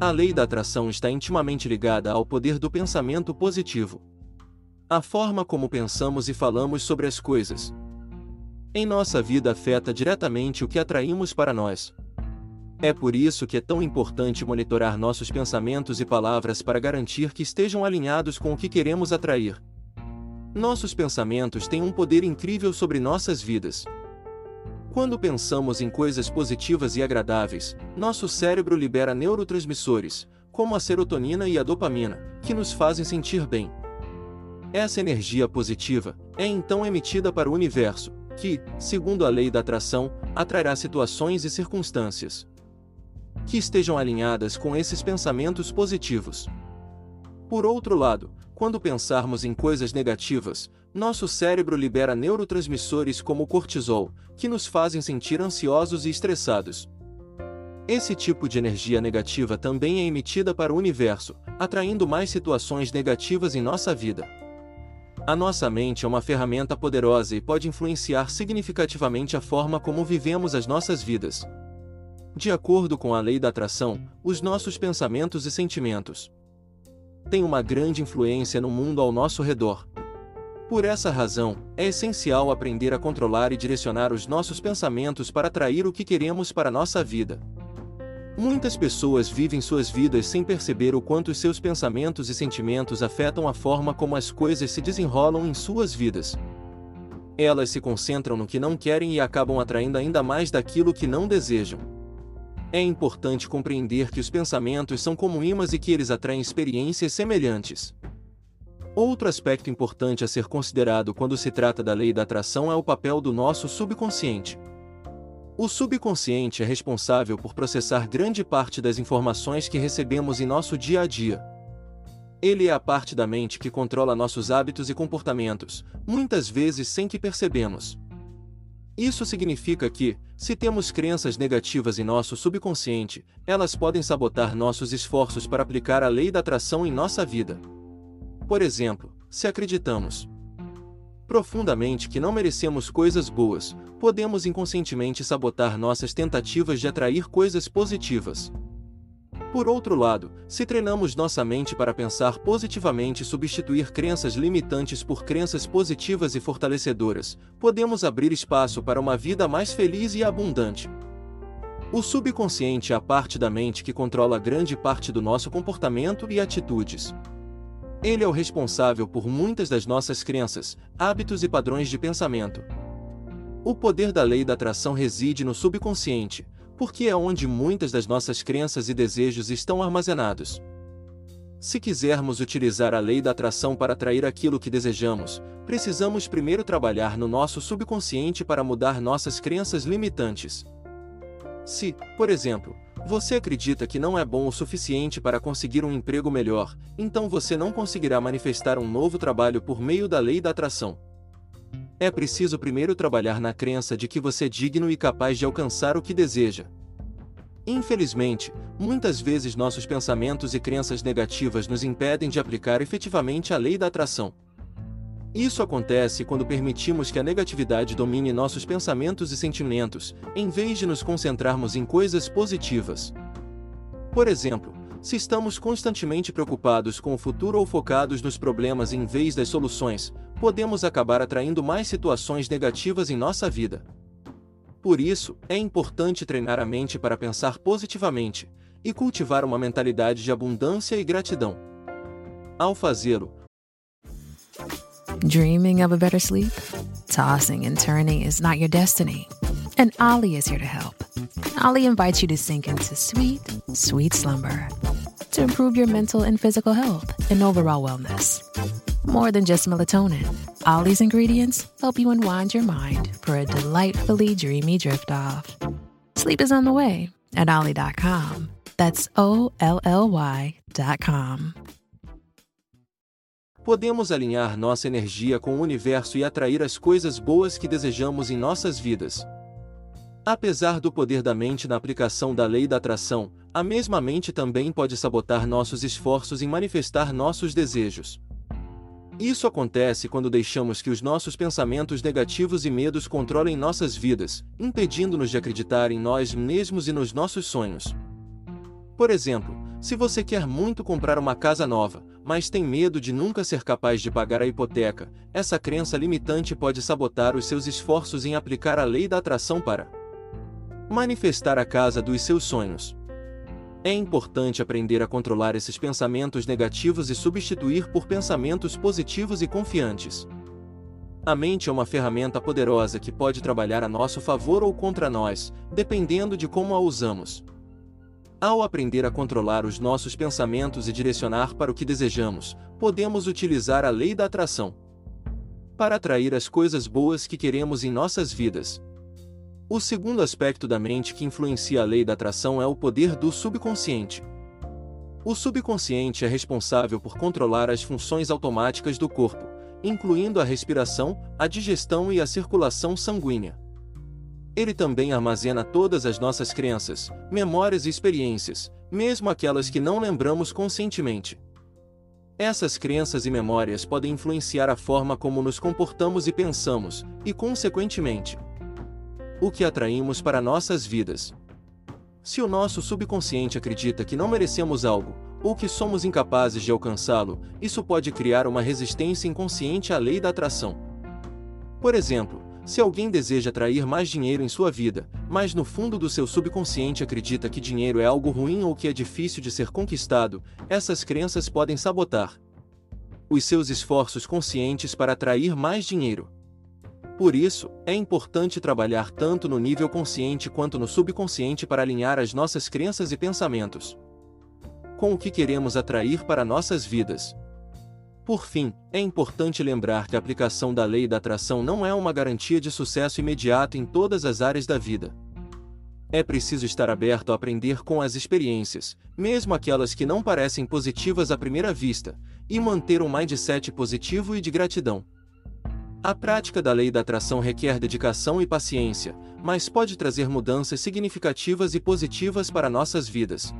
A lei da atração está intimamente ligada ao poder do pensamento positivo. A forma como pensamos e falamos sobre as coisas. Em nossa vida afeta diretamente o que atraímos para nós. É por isso que é tão importante monitorar nossos pensamentos e palavras para garantir que estejam alinhados com o que queremos atrair. Nossos pensamentos têm um poder incrível sobre nossas vidas. Quando pensamos em coisas positivas e agradáveis, nosso cérebro libera neurotransmissores, como a serotonina e a dopamina, que nos fazem sentir bem. Essa energia positiva é então emitida para o universo, que, segundo a lei da atração, atrairá situações e circunstâncias que estejam alinhadas com esses pensamentos positivos. Por outro lado, quando pensarmos em coisas negativas, nosso cérebro libera neurotransmissores como o cortisol, que nos fazem sentir ansiosos e estressados. Esse tipo de energia negativa também é emitida para o universo, atraindo mais situações negativas em nossa vida. A nossa mente é uma ferramenta poderosa e pode influenciar significativamente a forma como vivemos as nossas vidas. De acordo com a lei da atração, os nossos pensamentos e sentimentos têm uma grande influência no mundo ao nosso redor. Por essa razão, é essencial aprender a controlar e direcionar os nossos pensamentos para atrair o que queremos para nossa vida. Muitas pessoas vivem suas vidas sem perceber o quanto seus pensamentos e sentimentos afetam a forma como as coisas se desenrolam em suas vidas. Elas se concentram no que não querem e acabam atraindo ainda mais daquilo que não desejam. É importante compreender que os pensamentos são como imãs e que eles atraem experiências semelhantes. Outro aspecto importante a ser considerado quando se trata da lei da atração é o papel do nosso subconsciente. O subconsciente é responsável por processar grande parte das informações que recebemos em nosso dia a dia. Ele é a parte da mente que controla nossos hábitos e comportamentos, muitas vezes sem que percebemos. Isso significa que, se temos crenças negativas em nosso subconsciente, elas podem sabotar nossos esforços para aplicar a lei da atração em nossa vida. Por exemplo, se acreditamos profundamente que não merecemos coisas boas, podemos inconscientemente sabotar nossas tentativas de atrair coisas positivas. Por outro lado, se treinamos nossa mente para pensar positivamente e substituir crenças limitantes por crenças positivas e fortalecedoras, podemos abrir espaço para uma vida mais feliz e abundante. O subconsciente é a parte da mente que controla grande parte do nosso comportamento e atitudes. Ele é o responsável por muitas das nossas crenças, hábitos e padrões de pensamento. O poder da lei da atração reside no subconsciente, porque é onde muitas das nossas crenças e desejos estão armazenados. Se quisermos utilizar a lei da atração para atrair aquilo que desejamos, precisamos primeiro trabalhar no nosso subconsciente para mudar nossas crenças limitantes. Se, por exemplo, você acredita que não é bom o suficiente para conseguir um emprego melhor, então você não conseguirá manifestar um novo trabalho por meio da lei da atração. É preciso primeiro trabalhar na crença de que você é digno e capaz de alcançar o que deseja. Infelizmente, muitas vezes nossos pensamentos e crenças negativas nos impedem de aplicar efetivamente a lei da atração. Isso acontece quando permitimos que a negatividade domine nossos pensamentos e sentimentos, em vez de nos concentrarmos em coisas positivas. Por exemplo, se estamos constantemente preocupados com o futuro ou focados nos problemas em vez das soluções, podemos acabar atraindo mais situações negativas em nossa vida. Por isso, é importante treinar a mente para pensar positivamente e cultivar uma mentalidade de abundância e gratidão. Ao fazê-lo, Dreaming of a better sleep? Tossing and turning is not your destiny. And Ollie is here to help. Ollie invites you to sink into sweet, sweet slumber to improve your mental and physical health and overall wellness. More than just melatonin, Ollie's ingredients help you unwind your mind for a delightfully dreamy drift off. Sleep is on the way at Ollie.com. That's O L L Y.com. podemos alinhar nossa energia com o universo e atrair as coisas boas que desejamos em nossas vidas. Apesar do poder da mente na aplicação da lei da atração, a mesma mente também pode sabotar nossos esforços em manifestar nossos desejos. Isso acontece quando deixamos que os nossos pensamentos negativos e medos controlem nossas vidas, impedindo-nos de acreditar em nós mesmos e nos nossos sonhos. Por exemplo, se você quer muito comprar uma casa nova, mas tem medo de nunca ser capaz de pagar a hipoteca, essa crença limitante pode sabotar os seus esforços em aplicar a lei da atração para manifestar a casa dos seus sonhos. É importante aprender a controlar esses pensamentos negativos e substituir por pensamentos positivos e confiantes. A mente é uma ferramenta poderosa que pode trabalhar a nosso favor ou contra nós, dependendo de como a usamos. Ao aprender a controlar os nossos pensamentos e direcionar para o que desejamos, podemos utilizar a lei da atração para atrair as coisas boas que queremos em nossas vidas. O segundo aspecto da mente que influencia a lei da atração é o poder do subconsciente. O subconsciente é responsável por controlar as funções automáticas do corpo, incluindo a respiração, a digestão e a circulação sanguínea. Ele também armazena todas as nossas crenças, memórias e experiências, mesmo aquelas que não lembramos conscientemente. Essas crenças e memórias podem influenciar a forma como nos comportamos e pensamos, e, consequentemente, o que atraímos para nossas vidas. Se o nosso subconsciente acredita que não merecemos algo, ou que somos incapazes de alcançá-lo, isso pode criar uma resistência inconsciente à lei da atração. Por exemplo, se alguém deseja atrair mais dinheiro em sua vida, mas no fundo do seu subconsciente acredita que dinheiro é algo ruim ou que é difícil de ser conquistado, essas crenças podem sabotar os seus esforços conscientes para atrair mais dinheiro. Por isso, é importante trabalhar tanto no nível consciente quanto no subconsciente para alinhar as nossas crenças e pensamentos com o que queremos atrair para nossas vidas. Por fim, é importante lembrar que a aplicação da lei da atração não é uma garantia de sucesso imediato em todas as áreas da vida. É preciso estar aberto a aprender com as experiências, mesmo aquelas que não parecem positivas à primeira vista, e manter um mindset positivo e de gratidão. A prática da lei da atração requer dedicação e paciência, mas pode trazer mudanças significativas e positivas para nossas vidas.